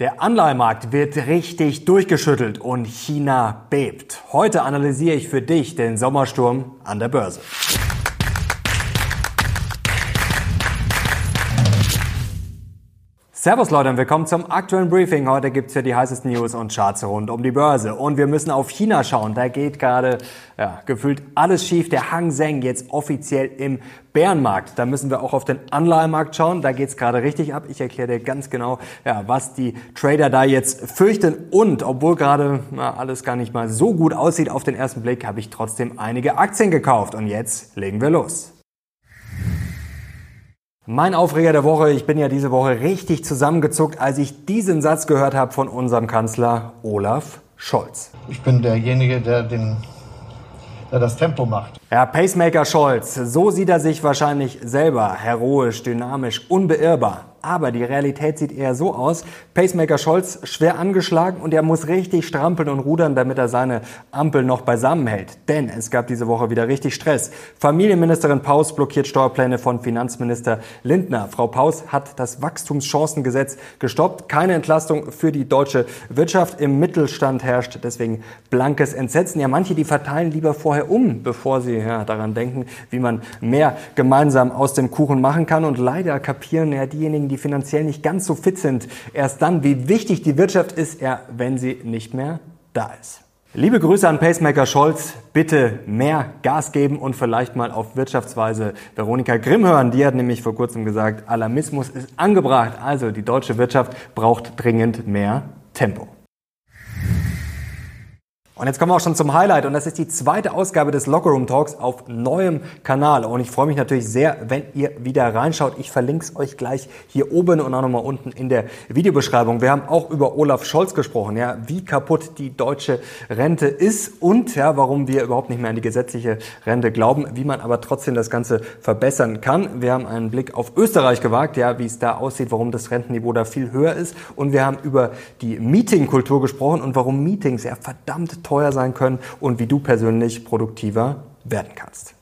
Der Anleihemarkt wird richtig durchgeschüttelt und China bebt. Heute analysiere ich für dich den Sommersturm an der Börse. Servus Leute und willkommen zum aktuellen Briefing. Heute gibt's hier die heißesten News und Charts rund um die Börse. Und wir müssen auf China schauen. Da geht gerade ja, gefühlt alles schief. Der Hang Seng jetzt offiziell im Bärenmarkt. Da müssen wir auch auf den Anleihemarkt schauen. Da geht's gerade richtig ab. Ich erkläre dir ganz genau, ja, was die Trader da jetzt fürchten. Und obwohl gerade alles gar nicht mal so gut aussieht auf den ersten Blick, habe ich trotzdem einige Aktien gekauft. Und jetzt legen wir los. Mein Aufreger der Woche, ich bin ja diese Woche richtig zusammengezuckt, als ich diesen Satz gehört habe von unserem Kanzler Olaf Scholz. Ich bin derjenige, der, den, der das Tempo macht. Ja, Pacemaker Scholz, so sieht er sich wahrscheinlich selber, heroisch, dynamisch, unbeirrbar. Aber die Realität sieht eher so aus. Pacemaker Scholz schwer angeschlagen und er muss richtig strampeln und rudern, damit er seine Ampel noch beisammen hält. Denn es gab diese Woche wieder richtig Stress. Familienministerin Paus blockiert Steuerpläne von Finanzminister Lindner. Frau Paus hat das Wachstumschancengesetz gestoppt. Keine Entlastung für die deutsche Wirtschaft. Im Mittelstand herrscht deswegen blankes Entsetzen. Ja, manche, die verteilen lieber vorher um, bevor sie ja, daran denken, wie man mehr gemeinsam aus dem Kuchen machen kann. Und leider kapieren ja diejenigen, die finanziell nicht ganz so fit sind, erst dann, wie wichtig die Wirtschaft ist, ja, wenn sie nicht mehr da ist. Liebe Grüße an Pacemaker Scholz. Bitte mehr Gas geben und vielleicht mal auf Wirtschaftsweise Veronika Grimm hören. Die hat nämlich vor kurzem gesagt, Alarmismus ist angebracht. Also die deutsche Wirtschaft braucht dringend mehr Tempo. Und jetzt kommen wir auch schon zum Highlight und das ist die zweite Ausgabe des Lockerroom Talks auf neuem Kanal. Und ich freue mich natürlich sehr, wenn ihr wieder reinschaut. Ich verlinke es euch gleich hier oben und auch nochmal unten in der Videobeschreibung. Wir haben auch über Olaf Scholz gesprochen, ja, wie kaputt die deutsche Rente ist und ja, warum wir überhaupt nicht mehr an die gesetzliche Rente glauben, wie man aber trotzdem das Ganze verbessern kann. Wir haben einen Blick auf Österreich gewagt, ja, wie es da aussieht, warum das Rentenniveau da viel höher ist. Und wir haben über die Meetingkultur gesprochen und warum Meetings ja verdammt teuer sein können und wie du persönlich produktiver werden kannst.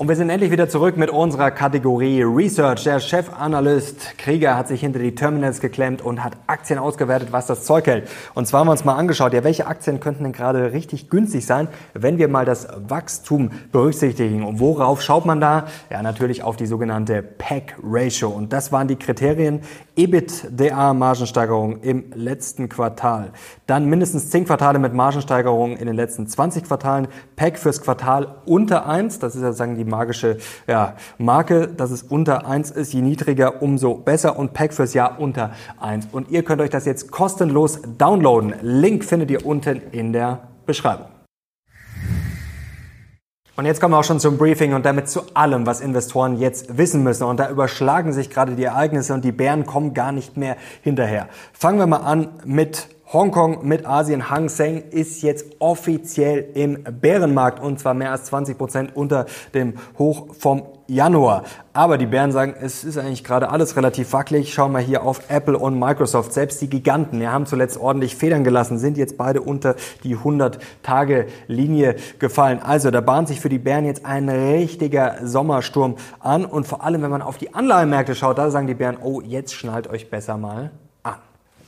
Und wir sind endlich wieder zurück mit unserer Kategorie Research. Der Chefanalyst Krieger hat sich hinter die Terminals geklemmt und hat Aktien ausgewertet, was das Zeug hält. Und zwar haben wir uns mal angeschaut, ja, welche Aktien könnten denn gerade richtig günstig sein, wenn wir mal das Wachstum berücksichtigen. Und worauf schaut man da? Ja, natürlich auf die sogenannte PEG Ratio. Und das waren die Kriterien EBITDA-Margensteigerung im letzten Quartal. Dann mindestens 10 Quartale mit Margensteigerung in den letzten 20 Quartalen. PEG fürs Quartal unter 1. Das ist sozusagen die magische ja, Marke, dass es unter 1 ist. Je niedriger, umso besser. Und Pack fürs Jahr unter 1. Und ihr könnt euch das jetzt kostenlos downloaden. Link findet ihr unten in der Beschreibung. Und jetzt kommen wir auch schon zum Briefing und damit zu allem, was Investoren jetzt wissen müssen. Und da überschlagen sich gerade die Ereignisse und die Bären kommen gar nicht mehr hinterher. Fangen wir mal an mit Hongkong mit Asien. Hang Seng ist jetzt offiziell im Bärenmarkt und zwar mehr als 20 Prozent unter dem Hoch vom Januar. Aber die Bären sagen, es ist eigentlich gerade alles relativ wackelig. Schauen wir hier auf Apple und Microsoft. Selbst die Giganten, ja, haben zuletzt ordentlich Federn gelassen, sind jetzt beide unter die 100-Tage-Linie gefallen. Also da bahnt sich für die Bären jetzt ein richtiger Sommersturm an. Und vor allem, wenn man auf die Anleihenmärkte schaut, da sagen die Bären, oh, jetzt schnallt euch besser mal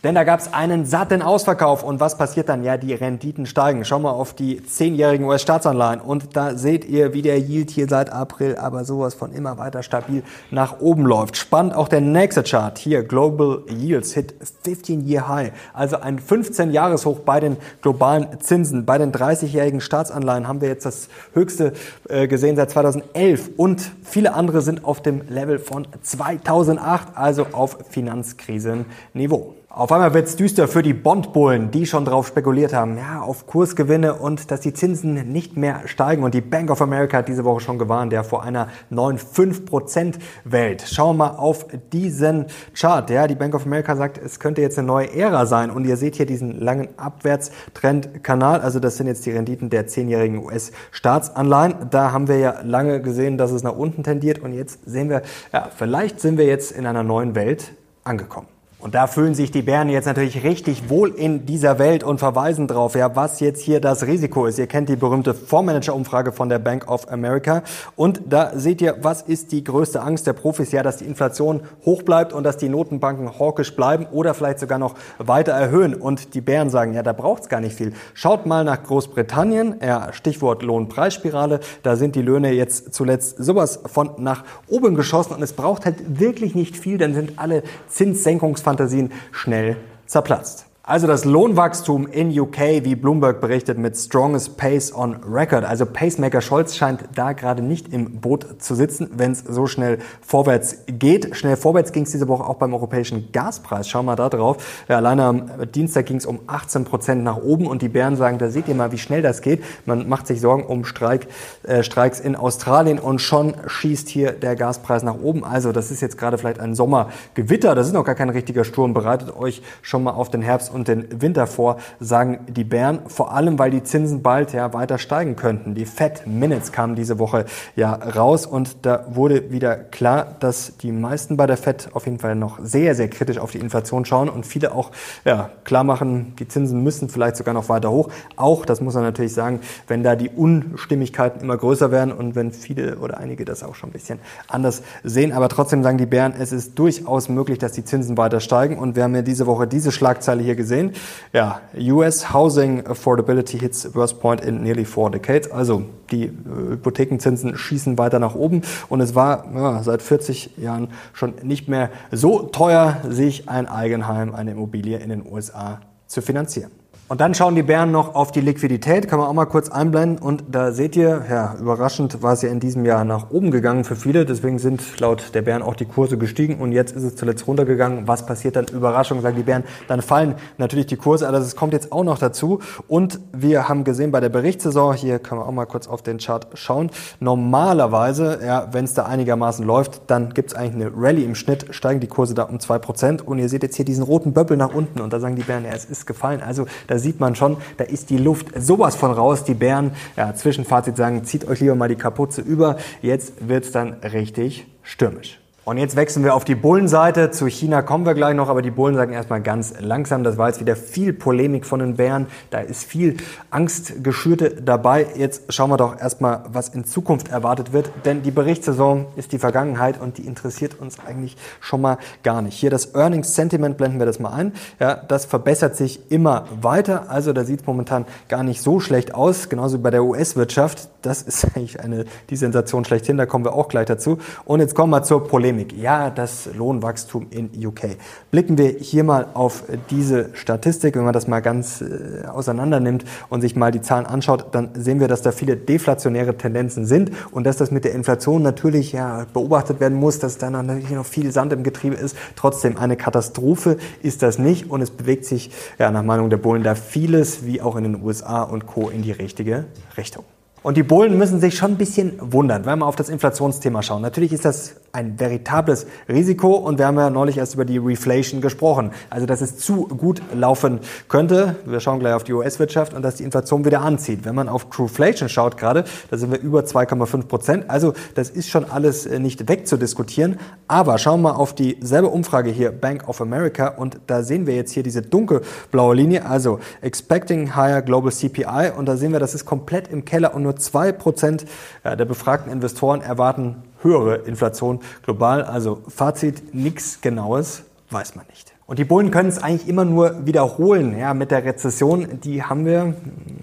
denn da gab es einen satten Ausverkauf. Und was passiert dann? Ja, die Renditen steigen. Schau mal auf die zehnjährigen US-Staatsanleihen. Und da seht ihr, wie der Yield hier seit April aber sowas von immer weiter stabil nach oben läuft. Spannend auch der nächste Chart. Hier, Global Yields hit 15-Year High. Also ein 15-Jahres-Hoch bei den globalen Zinsen. Bei den 30-jährigen Staatsanleihen haben wir jetzt das höchste äh, gesehen seit 2011. Und viele andere sind auf dem Level von 2008, also auf Finanzkrisenniveau. Auf einmal wird's düster für die Bondbullen, die schon darauf spekuliert haben, ja, auf Kursgewinne und dass die Zinsen nicht mehr steigen. Und die Bank of America hat diese Woche schon gewarnt, ja, vor einer neuen 5%-Welt. Schauen wir mal auf diesen Chart. Ja, die Bank of America sagt, es könnte jetzt eine neue Ära sein. Und ihr seht hier diesen langen Abwärtstrendkanal. Also das sind jetzt die Renditen der zehnjährigen US-Staatsanleihen. Da haben wir ja lange gesehen, dass es nach unten tendiert. Und jetzt sehen wir, ja, vielleicht sind wir jetzt in einer neuen Welt angekommen. Und da fühlen sich die Bären jetzt natürlich richtig wohl in dieser Welt und verweisen drauf, ja, was jetzt hier das Risiko ist. Ihr kennt die berühmte Fondsmanager-Umfrage von der Bank of America. Und da seht ihr, was ist die größte Angst der Profis? Ja, dass die Inflation hoch bleibt und dass die Notenbanken hawkisch bleiben oder vielleicht sogar noch weiter erhöhen. Und die Bären sagen, ja, da braucht's gar nicht viel. Schaut mal nach Großbritannien, ja, Stichwort Lohnpreisspirale. Da sind die Löhne jetzt zuletzt sowas von nach oben geschossen und es braucht halt wirklich nicht viel, dann sind alle Zinssenkungsverhandlungen Fantasien schnell zerplatzt. Also das Lohnwachstum in UK, wie Bloomberg berichtet, mit strongest pace on record. Also Pacemaker Scholz scheint da gerade nicht im Boot zu sitzen, wenn es so schnell vorwärts geht. Schnell vorwärts ging es diese Woche auch beim europäischen Gaspreis. Schauen wir da drauf. Ja, alleine am Dienstag ging es um 18 Prozent nach oben und die Bären sagen, da seht ihr mal, wie schnell das geht. Man macht sich Sorgen um Streik, äh, Streiks in Australien und schon schießt hier der Gaspreis nach oben. Also das ist jetzt gerade vielleicht ein Sommergewitter. Das ist noch gar kein richtiger Sturm. Bereitet euch schon mal auf den Herbst und den Winter vor, sagen die Bären, vor allem weil die Zinsen bald ja weiter steigen könnten. Die Fed Minutes kamen diese Woche ja raus und da wurde wieder klar, dass die meisten bei der Fed auf jeden Fall noch sehr, sehr kritisch auf die Inflation schauen und viele auch ja, klar machen, die Zinsen müssen vielleicht sogar noch weiter hoch. Auch, das muss man natürlich sagen, wenn da die Unstimmigkeiten immer größer werden und wenn viele oder einige das auch schon ein bisschen anders sehen. Aber trotzdem sagen die Bären, es ist durchaus möglich, dass die Zinsen weiter steigen und wir haben ja diese Woche diese Schlagzeile hier gesehen. Ja, US Housing Affordability hits worst point in nearly four decades. Also die äh, Hypothekenzinsen schießen weiter nach oben und es war ja, seit 40 Jahren schon nicht mehr so teuer, sich ein Eigenheim, eine Immobilie in den USA zu finanzieren. Und dann schauen die Bären noch auf die Liquidität, kann man auch mal kurz einblenden. Und da seht ihr, ja, überraschend war es ja in diesem Jahr nach oben gegangen für viele. Deswegen sind laut der Bären auch die Kurse gestiegen und jetzt ist es zuletzt runtergegangen. Was passiert dann? Überraschung, sagen die Bären. Dann fallen natürlich die Kurse, aber das kommt jetzt auch noch dazu. Und wir haben gesehen bei der Berichtssaison, hier können wir auch mal kurz auf den Chart schauen. Normalerweise, ja, wenn es da einigermaßen läuft, dann gibt es eigentlich eine Rallye im Schnitt, steigen die Kurse da um zwei Prozent. Und ihr seht jetzt hier diesen roten Böppel nach unten und da sagen die Bären, ja, es ist gefallen. Also da sieht man schon, da ist die Luft sowas von raus. Die Bären, ja, Zwischenfazit sagen, zieht euch lieber mal die Kapuze über. Jetzt wird's dann richtig stürmisch. Und jetzt wechseln wir auf die Bullenseite. Zu China kommen wir gleich noch, aber die Bullen sagen erstmal ganz langsam. Das war jetzt wieder viel Polemik von den Bären. Da ist viel Angstgeschürte dabei. Jetzt schauen wir doch erstmal, was in Zukunft erwartet wird. Denn die Berichtssaison ist die Vergangenheit und die interessiert uns eigentlich schon mal gar nicht. Hier das Earnings Sentiment blenden wir das mal ein. Ja, das verbessert sich immer weiter. Also da sieht es momentan gar nicht so schlecht aus. Genauso wie bei der US-Wirtschaft. Das ist eigentlich eine, die Sensation schlechthin. Da kommen wir auch gleich dazu. Und jetzt kommen wir zur Polemik. Polemik. Ja, das Lohnwachstum in UK. Blicken wir hier mal auf diese Statistik. Wenn man das mal ganz äh, auseinander nimmt und sich mal die Zahlen anschaut, dann sehen wir, dass da viele deflationäre Tendenzen sind und dass das mit der Inflation natürlich ja, beobachtet werden muss, dass da natürlich noch viel Sand im Getriebe ist. Trotzdem eine Katastrophe ist das nicht und es bewegt sich ja, nach Meinung der Bullen da vieles, wie auch in den USA und Co. in die richtige Richtung. Und die Bullen müssen sich schon ein bisschen wundern, wenn wir auf das Inflationsthema schauen. Natürlich ist das ein veritables Risiko und wir haben ja neulich erst über die Reflation gesprochen. Also, dass es zu gut laufen könnte. Wir schauen gleich auf die US-Wirtschaft und dass die Inflation wieder anzieht. Wenn man auf Trueflation schaut gerade, da sind wir über 2,5 Prozent. Also, das ist schon alles äh, nicht wegzudiskutieren. Aber schauen wir auf dieselbe Umfrage hier, Bank of America, und da sehen wir jetzt hier diese dunkelblaue Linie, also Expecting Higher Global CPI, und da sehen wir, das ist komplett im Keller und nur zwei Prozent der befragten Investoren erwarten höhere Inflation global. Also Fazit, nichts Genaues weiß man nicht. Und die Bullen können es eigentlich immer nur wiederholen. Ja, mit der Rezession, die haben wir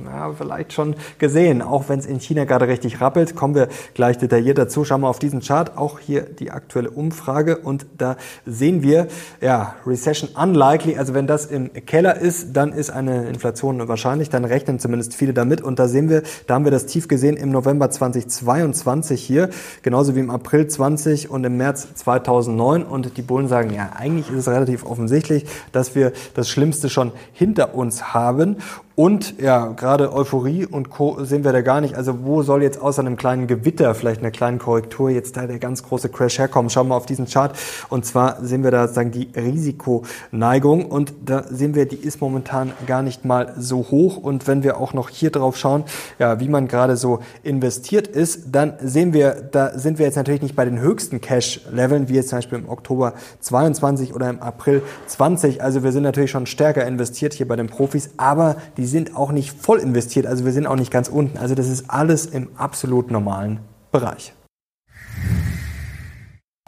ja, vielleicht schon gesehen. Auch wenn es in China gerade richtig rappelt, kommen wir gleich detailliert dazu. Schauen wir auf diesen Chart. Auch hier die aktuelle Umfrage. Und da sehen wir, ja, Recession unlikely. Also wenn das im Keller ist, dann ist eine Inflation wahrscheinlich. Dann rechnen zumindest viele damit. Und da sehen wir, da haben wir das Tief gesehen im November 2022 hier. Genauso wie im April 20 und im März 2009. Und die Bullen sagen, ja, eigentlich ist es relativ offensichtlich offensichtlich, dass wir das Schlimmste schon hinter uns haben. Und ja, gerade Euphorie und Co. sehen wir da gar nicht. Also wo soll jetzt außer einem kleinen Gewitter, vielleicht einer kleinen Korrektur, jetzt da der ganz große Crash herkommen? Schauen wir auf diesen Chart. Und zwar sehen wir da sozusagen die Risikoneigung. Und da sehen wir, die ist momentan gar nicht mal so hoch. Und wenn wir auch noch hier drauf schauen, ja, wie man gerade so investiert ist, dann sehen wir, da sind wir jetzt natürlich nicht bei den höchsten Cash-Leveln, wie jetzt zum Beispiel im Oktober 22 oder im April 20. Also wir sind natürlich schon stärker investiert hier bei den Profis, aber die sind auch nicht voll investiert, also wir sind auch nicht ganz unten. Also das ist alles im absolut normalen Bereich.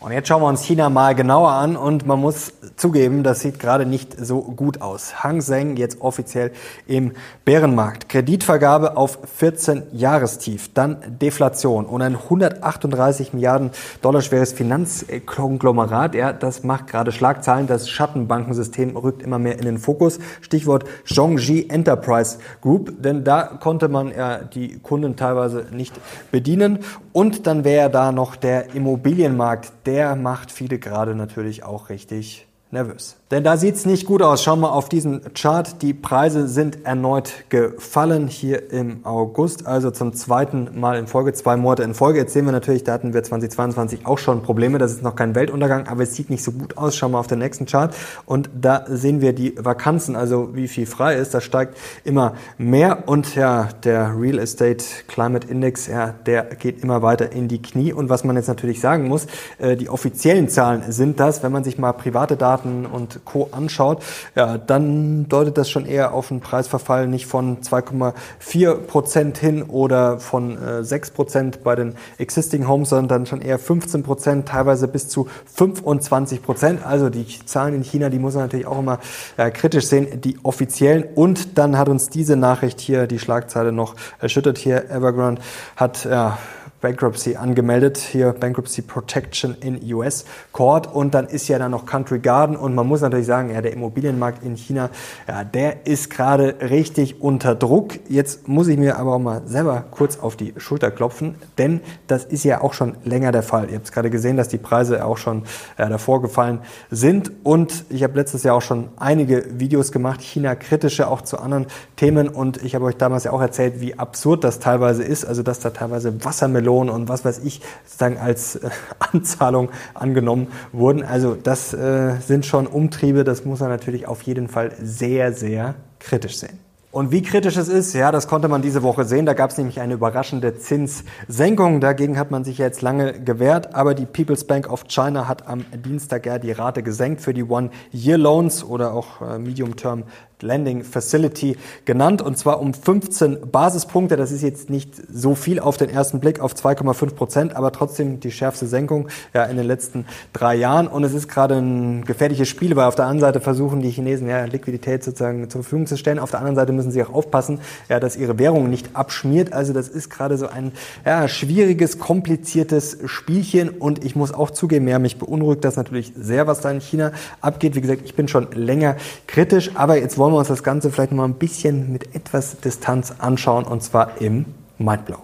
Und jetzt schauen wir uns China mal genauer an und man muss zugeben, das sieht gerade nicht so gut aus. Hang Seng jetzt offiziell im Bärenmarkt. Kreditvergabe auf 14 Jahrestief, dann Deflation und ein 138 Milliarden Dollar schweres Finanzkonglomerat. Ja, das macht gerade Schlagzeilen. Das Schattenbankensystem rückt immer mehr in den Fokus. Stichwort Zhongji Enterprise Group, denn da konnte man ja die Kunden teilweise nicht bedienen. Und dann wäre da noch der Immobilienmarkt, der macht viele gerade natürlich auch richtig nervös. Denn da sieht's nicht gut aus. Schauen wir auf diesen Chart. Die Preise sind erneut gefallen hier im August, also zum zweiten Mal in Folge, zwei Monate in Folge. Jetzt sehen wir natürlich, da hatten wir 2022 auch schon Probleme. Das ist noch kein Weltuntergang, aber es sieht nicht so gut aus. Schauen wir auf den nächsten Chart. Und da sehen wir die Vakanzen, also wie viel frei ist. Das steigt immer mehr. Und ja, der Real Estate Climate Index, ja, der geht immer weiter in die Knie. Und was man jetzt natürlich sagen muss, äh, die offiziellen Zahlen sind das, wenn man sich mal private Daten und Co. anschaut, ja, dann deutet das schon eher auf einen Preisverfall nicht von 2,4 Prozent hin oder von äh, 6 Prozent bei den Existing Homes, sondern dann schon eher 15 Prozent, teilweise bis zu 25 Prozent. Also die Zahlen in China, die muss man natürlich auch immer äh, kritisch sehen, die offiziellen. Und dann hat uns diese Nachricht hier, die Schlagzeile noch erschüttert hier. Evergrande hat ja, Bankruptcy angemeldet, hier Bankruptcy Protection in US Court. Und dann ist ja dann noch Country Garden. Und man muss natürlich sagen, ja, der Immobilienmarkt in China, ja, der ist gerade richtig unter Druck. Jetzt muss ich mir aber auch mal selber kurz auf die Schulter klopfen, denn das ist ja auch schon länger der Fall. Ihr habt es gerade gesehen, dass die Preise auch schon ja, davor gefallen sind. Und ich habe letztes Jahr auch schon einige Videos gemacht, China kritische auch zu anderen Themen. Und ich habe euch damals ja auch erzählt, wie absurd das teilweise ist, also dass da teilweise Wassermelonen Lohn und was weiß ich sozusagen als äh, Anzahlung angenommen wurden. Also das äh, sind schon Umtriebe, das muss man natürlich auf jeden Fall sehr, sehr kritisch sehen. Und wie kritisch es ist, ja, das konnte man diese Woche sehen. Da gab es nämlich eine überraschende Zinssenkung. Dagegen hat man sich jetzt lange gewehrt. Aber die People's Bank of China hat am Dienstag ja die Rate gesenkt für die One-Year-Loans oder auch äh, Medium-Term Lending Facility genannt und zwar um 15 Basispunkte. Das ist jetzt nicht so viel auf den ersten Blick auf 2,5 Prozent, aber trotzdem die schärfste Senkung ja, in den letzten drei Jahren. Und es ist gerade ein gefährliches Spiel, weil auf der einen Seite versuchen die Chinesen ja Liquidität sozusagen zur Verfügung zu stellen. Auf der anderen Seite müssen sie auch aufpassen, ja, dass ihre Währung nicht abschmiert. Also das ist gerade so ein ja, schwieriges, kompliziertes Spielchen. Und ich muss auch zugeben, ja, mich beunruhigt das natürlich sehr, was da in China abgeht. Wie gesagt, ich bin schon länger kritisch, aber jetzt wollen wollen wir uns das Ganze vielleicht mal ein bisschen mit etwas Distanz anschauen und zwar im Mindblow.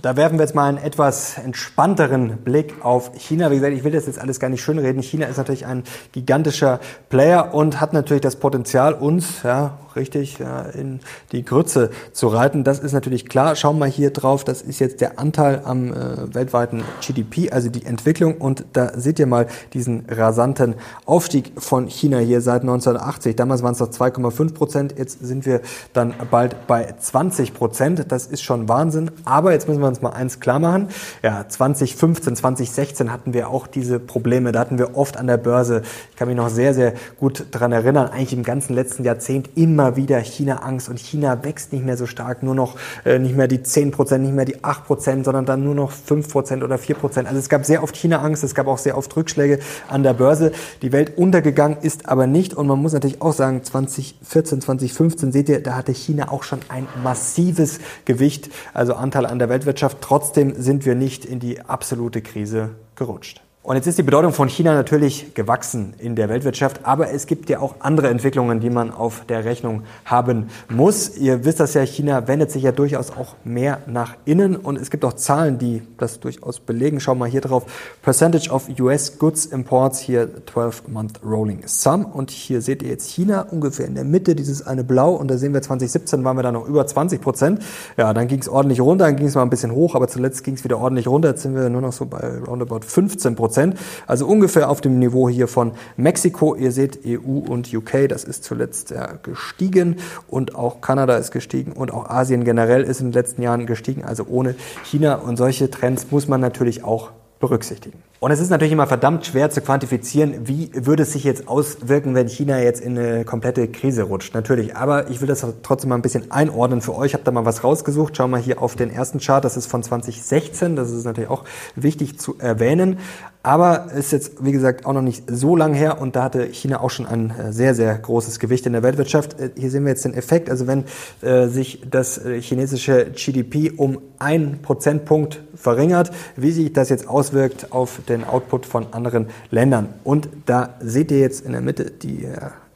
Da werfen wir jetzt mal einen etwas entspannteren Blick auf China. Wie gesagt, ich will das jetzt alles gar nicht schönreden. China ist natürlich ein gigantischer Player und hat natürlich das Potenzial, uns, ja, richtig, ja, in die Grütze zu reiten. Das ist natürlich klar. Schauen wir hier drauf. Das ist jetzt der Anteil am äh, weltweiten GDP, also die Entwicklung. Und da seht ihr mal diesen rasanten Aufstieg von China hier seit 1980. Damals waren es noch 2,5 Prozent. Jetzt sind wir dann bald bei 20 Prozent. Das ist schon Wahnsinn. Aber jetzt müssen wir uns mal eins klar machen. Ja, 2015, 2016 hatten wir auch diese Probleme. Da hatten wir oft an der Börse, ich kann mich noch sehr, sehr gut dran erinnern, eigentlich im ganzen letzten Jahrzehnt immer wieder China-Angst und China wächst nicht mehr so stark, nur noch äh, nicht mehr die 10 Prozent, nicht mehr die 8 Prozent, sondern dann nur noch 5 Prozent oder 4 Prozent. Also es gab sehr oft China-Angst, es gab auch sehr oft Rückschläge an der Börse. Die Welt untergegangen ist aber nicht und man muss natürlich auch sagen, 2014, 2015 seht ihr, da hatte China auch schon ein massives Gewicht, also Anteil an der Weltwirtschaft. Trotzdem sind wir nicht in die absolute Krise gerutscht. Und jetzt ist die Bedeutung von China natürlich gewachsen in der Weltwirtschaft, aber es gibt ja auch andere Entwicklungen, die man auf der Rechnung haben muss. Ihr wisst das ja, China wendet sich ja durchaus auch mehr nach innen und es gibt auch Zahlen, die das durchaus belegen. Schauen wir mal hier drauf. Percentage of US Goods Imports hier 12-month Rolling Sum und hier seht ihr jetzt China ungefähr in der Mitte, dieses eine Blau und da sehen wir 2017 waren wir da noch über 20 Prozent. Ja, dann ging es ordentlich runter, dann ging es mal ein bisschen hoch, aber zuletzt ging es wieder ordentlich runter. Jetzt sind wir nur noch so bei roundabout 15 Prozent. Prozent. Also ungefähr auf dem Niveau hier von Mexiko. Ihr seht EU und UK, das ist zuletzt ja, gestiegen und auch Kanada ist gestiegen und auch Asien generell ist in den letzten Jahren gestiegen. Also ohne China und solche Trends muss man natürlich auch berücksichtigen. Und es ist natürlich immer verdammt schwer zu quantifizieren, wie würde es sich jetzt auswirken, wenn China jetzt in eine komplette Krise rutscht. Natürlich, aber ich will das trotzdem mal ein bisschen einordnen für euch. Ich habe da mal was rausgesucht. Schauen wir hier auf den ersten Chart. Das ist von 2016. Das ist natürlich auch wichtig zu erwähnen. Aber ist jetzt, wie gesagt, auch noch nicht so lang her und da hatte China auch schon ein äh, sehr, sehr großes Gewicht in der Weltwirtschaft. Äh, hier sehen wir jetzt den Effekt. Also wenn äh, sich das äh, chinesische GDP um ein Prozentpunkt verringert, wie sich das jetzt auswirkt auf den Output von anderen Ländern. Und da seht ihr jetzt in der Mitte die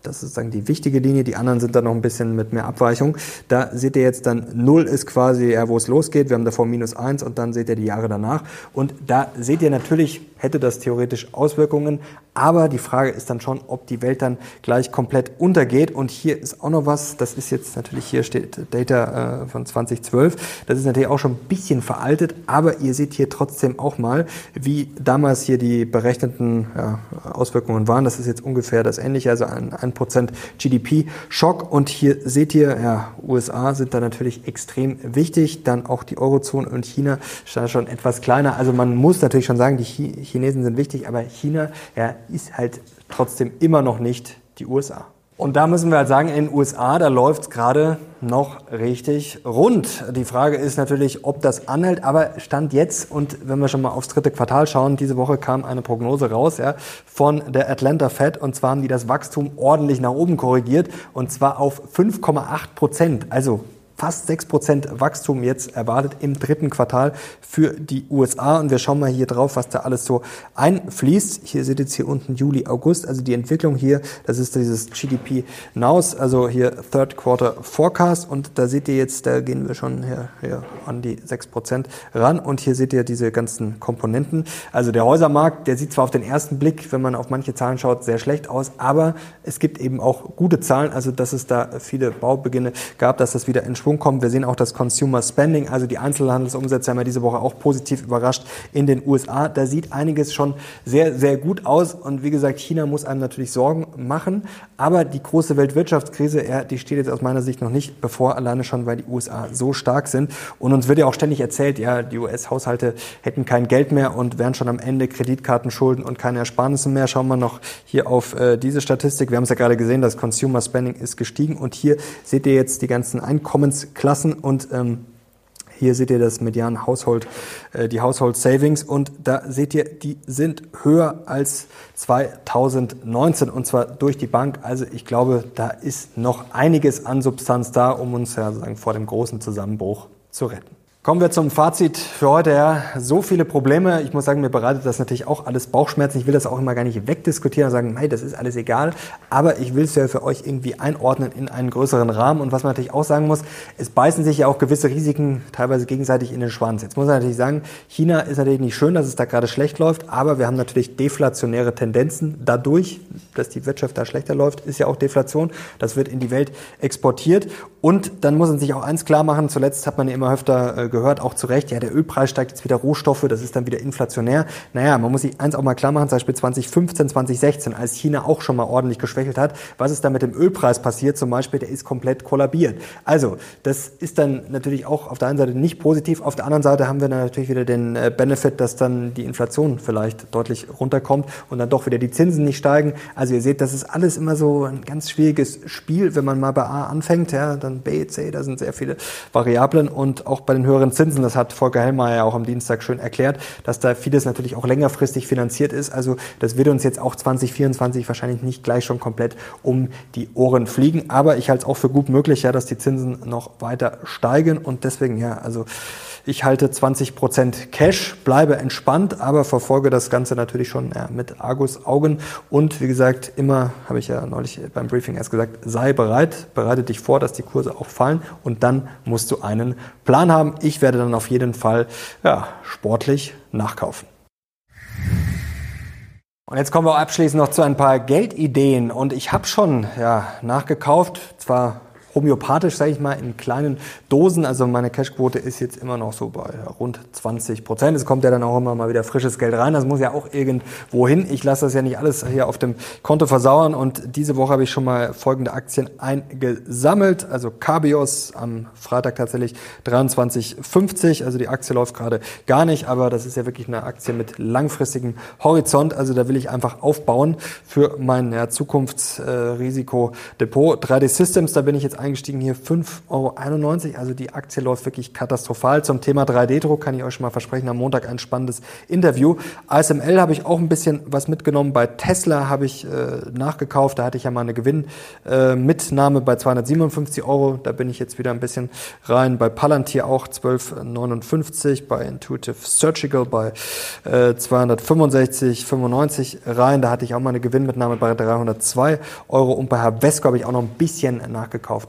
das ist sozusagen die wichtige Linie. Die anderen sind dann noch ein bisschen mit mehr Abweichung. Da seht ihr jetzt dann Null ist quasi, ja, wo es losgeht. Wir haben davor minus eins und dann seht ihr die Jahre danach. Und da seht ihr natürlich, hätte das theoretisch Auswirkungen. Aber die Frage ist dann schon, ob die Welt dann gleich komplett untergeht. Und hier ist auch noch was, das ist jetzt natürlich, hier steht Data äh, von 2012. Das ist natürlich auch schon ein bisschen veraltet, aber ihr seht hier trotzdem auch mal, wie damals hier die berechneten ja, Auswirkungen waren. Das ist jetzt ungefähr das Ähnliche, also ein 1% GDP-Schock. Und hier seht ihr, ja, USA sind da natürlich extrem wichtig. Dann auch die Eurozone und China schon etwas kleiner. Also man muss natürlich schon sagen, die Chinesen sind wichtig, aber China, ja, ist halt trotzdem immer noch nicht die USA. Und da müssen wir halt sagen, in den USA, da läuft es gerade noch richtig rund. Die Frage ist natürlich, ob das anhält, aber Stand jetzt, und wenn wir schon mal aufs dritte Quartal schauen, diese Woche kam eine Prognose raus ja, von der Atlanta Fed, und zwar haben die das Wachstum ordentlich nach oben korrigiert, und zwar auf 5,8 Prozent. Also fast 6% Wachstum jetzt erwartet im dritten Quartal für die USA. Und wir schauen mal hier drauf, was da alles so einfließt. Hier seht ihr jetzt hier unten Juli, August. Also die Entwicklung hier, das ist dieses GDP Nows, also hier Third Quarter Forecast. Und da seht ihr jetzt, da gehen wir schon hier, hier an die 6% ran. Und hier seht ihr diese ganzen Komponenten. Also der Häusermarkt, der sieht zwar auf den ersten Blick, wenn man auf manche Zahlen schaut, sehr schlecht aus, aber es gibt eben auch gute Zahlen, also dass es da viele Baubeginne gab, dass das wieder in Schwung Schwung kommt. Wir sehen auch das Consumer Spending, also die Einzelhandelsumsätze haben wir diese Woche auch positiv überrascht in den USA. Da sieht einiges schon sehr, sehr gut aus. Und wie gesagt, China muss einem natürlich Sorgen machen. Aber die große Weltwirtschaftskrise, ja, die steht jetzt aus meiner Sicht noch nicht bevor, alleine schon, weil die USA so stark sind. Und uns wird ja auch ständig erzählt, ja, die US-Haushalte hätten kein Geld mehr und wären schon am Ende Kreditkartenschulden und keine Ersparnisse mehr. Schauen wir noch hier auf äh, diese Statistik. Wir haben es ja gerade gesehen, das Consumer Spending ist gestiegen. Und hier seht ihr jetzt die ganzen Einkommens Klassen und ähm, hier seht ihr das Median Household, äh, die Household Savings und da seht ihr, die sind höher als 2019 und zwar durch die Bank. Also ich glaube, da ist noch einiges an Substanz da, um uns ja sozusagen vor dem großen Zusammenbruch zu retten. Kommen wir zum Fazit für heute. Ja, so viele Probleme. Ich muss sagen, mir bereitet das natürlich auch alles Bauchschmerzen. Ich will das auch immer gar nicht wegdiskutieren und sagen, hey, das ist alles egal. Aber ich will es ja für euch irgendwie einordnen in einen größeren Rahmen. Und was man natürlich auch sagen muss, es beißen sich ja auch gewisse Risiken teilweise gegenseitig in den Schwanz. Jetzt muss man natürlich sagen, China ist natürlich nicht schön, dass es da gerade schlecht läuft. Aber wir haben natürlich deflationäre Tendenzen dadurch, dass die Wirtschaft da schlechter läuft, ist ja auch Deflation. Das wird in die Welt exportiert. Und dann muss man sich auch eins klar machen. Zuletzt hat man ja immer öfter äh, gehört, auch zu Recht, ja, der Ölpreis steigt jetzt wieder Rohstoffe, das ist dann wieder inflationär. Naja, man muss sich eins auch mal klar machen, zum Beispiel 2015, 2016, als China auch schon mal ordentlich geschwächelt hat, was ist da mit dem Ölpreis passiert zum Beispiel, der ist komplett kollabiert. Also, das ist dann natürlich auch auf der einen Seite nicht positiv, auf der anderen Seite haben wir natürlich wieder den äh, Benefit, dass dann die Inflation vielleicht deutlich runterkommt und dann doch wieder die Zinsen nicht steigen. Also ihr seht, das ist alles immer so ein ganz schwieriges Spiel, wenn man mal bei A anfängt, ja, dann B, C, da sind sehr viele Variablen und auch bei den höheren höheren Zinsen. Das hat Volker Hellmeier auch am Dienstag schön erklärt, dass da vieles natürlich auch längerfristig finanziert ist. Also das wird uns jetzt auch 2024 wahrscheinlich nicht gleich schon komplett um die Ohren fliegen. Aber ich halte es auch für gut möglich, ja, dass die Zinsen noch weiter steigen und deswegen, ja, also ich halte 20 Prozent Cash, bleibe entspannt, aber verfolge das Ganze natürlich schon ja, mit Argus Augen. Und wie gesagt, immer, habe ich ja neulich beim Briefing erst gesagt, sei bereit, bereite dich vor, dass die Kurse auch fallen und dann musst du einen Plan haben. Ich werde dann auf jeden Fall ja, sportlich nachkaufen. Und jetzt kommen wir abschließend noch zu ein paar Geldideen. Und ich habe schon ja, nachgekauft, zwar homöopathisch, sage ich mal, in kleinen Dosen. Also meine Cashquote ist jetzt immer noch so bei rund 20 Prozent. Es kommt ja dann auch immer mal wieder frisches Geld rein. Das muss ja auch irgendwo hin. Ich lasse das ja nicht alles hier auf dem Konto versauern. Und diese Woche habe ich schon mal folgende Aktien eingesammelt. Also Cabios am Freitag tatsächlich 23,50. Also die Aktie läuft gerade gar nicht, aber das ist ja wirklich eine Aktie mit langfristigem Horizont. Also da will ich einfach aufbauen für mein ja, Zukunftsrisikodepot. 3D Systems, da bin ich jetzt eingestiegen hier 5,91 Euro. Also die Aktie läuft wirklich katastrophal. Zum Thema 3D-Druck kann ich euch schon mal versprechen, am Montag ein spannendes Interview. ASML habe ich auch ein bisschen was mitgenommen. Bei Tesla habe ich äh, nachgekauft. Da hatte ich ja mal eine Gewinnmitnahme äh, bei 257 Euro. Da bin ich jetzt wieder ein bisschen rein. Bei Palantir auch 12,59. Bei Intuitive Surgical bei äh, 265,95 rein. Da hatte ich auch mal eine Gewinnmitnahme bei 302 Euro. Und bei Havesco habe ich auch noch ein bisschen nachgekauft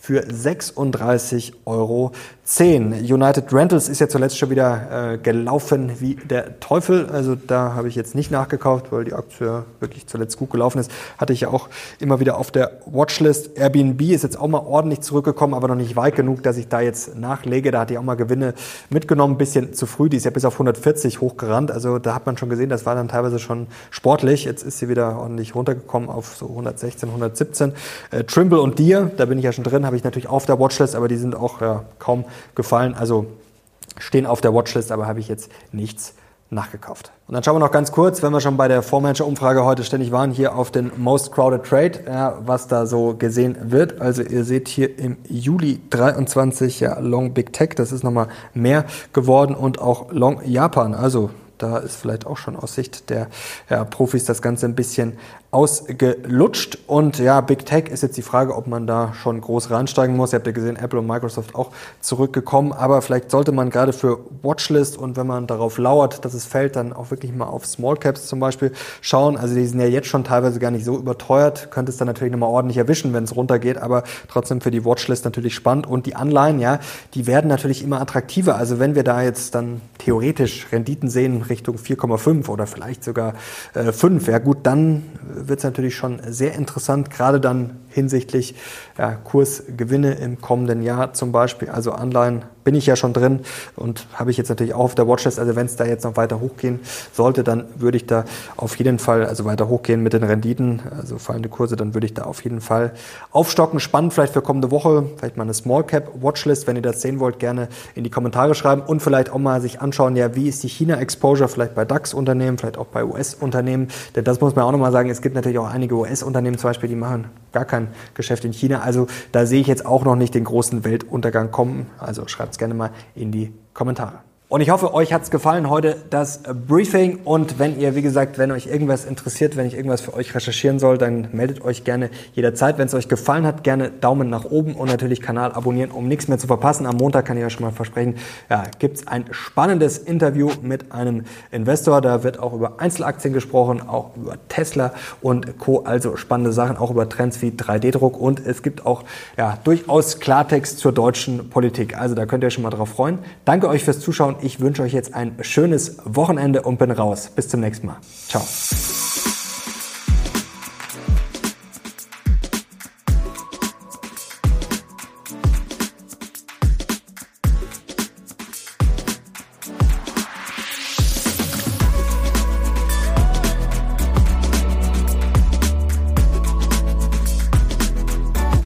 für 36,10 Euro. United Rentals ist ja zuletzt schon wieder äh, gelaufen wie der Teufel. Also da habe ich jetzt nicht nachgekauft, weil die Aktie wirklich zuletzt gut gelaufen ist. Hatte ich ja auch immer wieder auf der Watchlist. Airbnb ist jetzt auch mal ordentlich zurückgekommen, aber noch nicht weit genug, dass ich da jetzt nachlege. Da hatte ich auch mal Gewinne mitgenommen, ein bisschen zu früh. Die ist ja bis auf 140 hochgerannt. Also da hat man schon gesehen, das war dann teilweise schon sportlich. Jetzt ist sie wieder ordentlich runtergekommen auf so 116, 117. Äh, Trimble und Deer, da bin ich ja schon drin, habe ich natürlich auf der Watchlist, aber die sind auch ja, kaum gefallen. Also stehen auf der Watchlist, aber habe ich jetzt nichts nachgekauft. Und dann schauen wir noch ganz kurz, wenn wir schon bei der Fondsmanager-Umfrage heute ständig waren, hier auf den Most Crowded Trade, ja, was da so gesehen wird. Also ihr seht hier im Juli 23 ja Long Big Tech, das ist nochmal mehr geworden und auch Long Japan. Also da ist vielleicht auch schon aus Sicht der ja, Profis das Ganze ein bisschen ausgelutscht. Und ja, Big Tech ist jetzt die Frage, ob man da schon groß reinsteigen muss. Ihr habt ja gesehen, Apple und Microsoft auch zurückgekommen. Aber vielleicht sollte man gerade für Watchlist und wenn man darauf lauert, dass es fällt, dann auch wirklich mal auf Small Caps zum Beispiel schauen. Also die sind ja jetzt schon teilweise gar nicht so überteuert. Könnte es dann natürlich nochmal ordentlich erwischen, wenn es runtergeht. Aber trotzdem für die Watchlist natürlich spannend. Und die Anleihen, ja, die werden natürlich immer attraktiver. Also wenn wir da jetzt dann theoretisch Renditen sehen Richtung 4,5 oder vielleicht sogar äh, 5, ja gut, dann wird es natürlich schon sehr interessant, gerade dann hinsichtlich ja, Kursgewinne im kommenden Jahr zum Beispiel. Also Anleihen bin ich ja schon drin und habe ich jetzt natürlich auch auf der Watchlist. Also wenn es da jetzt noch weiter hochgehen sollte, dann würde ich da auf jeden Fall, also weiter hochgehen mit den Renditen, also fallende Kurse, dann würde ich da auf jeden Fall aufstocken. Spannend vielleicht für kommende Woche, vielleicht mal eine Small Cap Watchlist, wenn ihr das sehen wollt, gerne in die Kommentare schreiben und vielleicht auch mal sich anschauen, ja, wie ist die China Exposure vielleicht bei DAX-Unternehmen, vielleicht auch bei US-Unternehmen, denn das muss man auch nochmal sagen, es gibt natürlich auch einige US-Unternehmen zum Beispiel, die machen gar kein Geschäft in China. Also da sehe ich jetzt auch noch nicht den großen Weltuntergang kommen. Also schreibt es gerne mal in die Kommentare. Und ich hoffe, euch hat's gefallen heute das Briefing. Und wenn ihr, wie gesagt, wenn euch irgendwas interessiert, wenn ich irgendwas für euch recherchieren soll, dann meldet euch gerne jederzeit. Wenn es euch gefallen hat, gerne Daumen nach oben und natürlich Kanal abonnieren, um nichts mehr zu verpassen. Am Montag kann ich euch schon mal versprechen, ja, gibt's ein spannendes Interview mit einem Investor. Da wird auch über Einzelaktien gesprochen, auch über Tesla und Co. Also spannende Sachen, auch über Trends wie 3D-Druck. Und es gibt auch ja, durchaus Klartext zur deutschen Politik. Also da könnt ihr euch schon mal drauf freuen. Danke euch fürs Zuschauen. Ich wünsche euch jetzt ein schönes Wochenende und bin raus. Bis zum nächsten Mal. Ciao.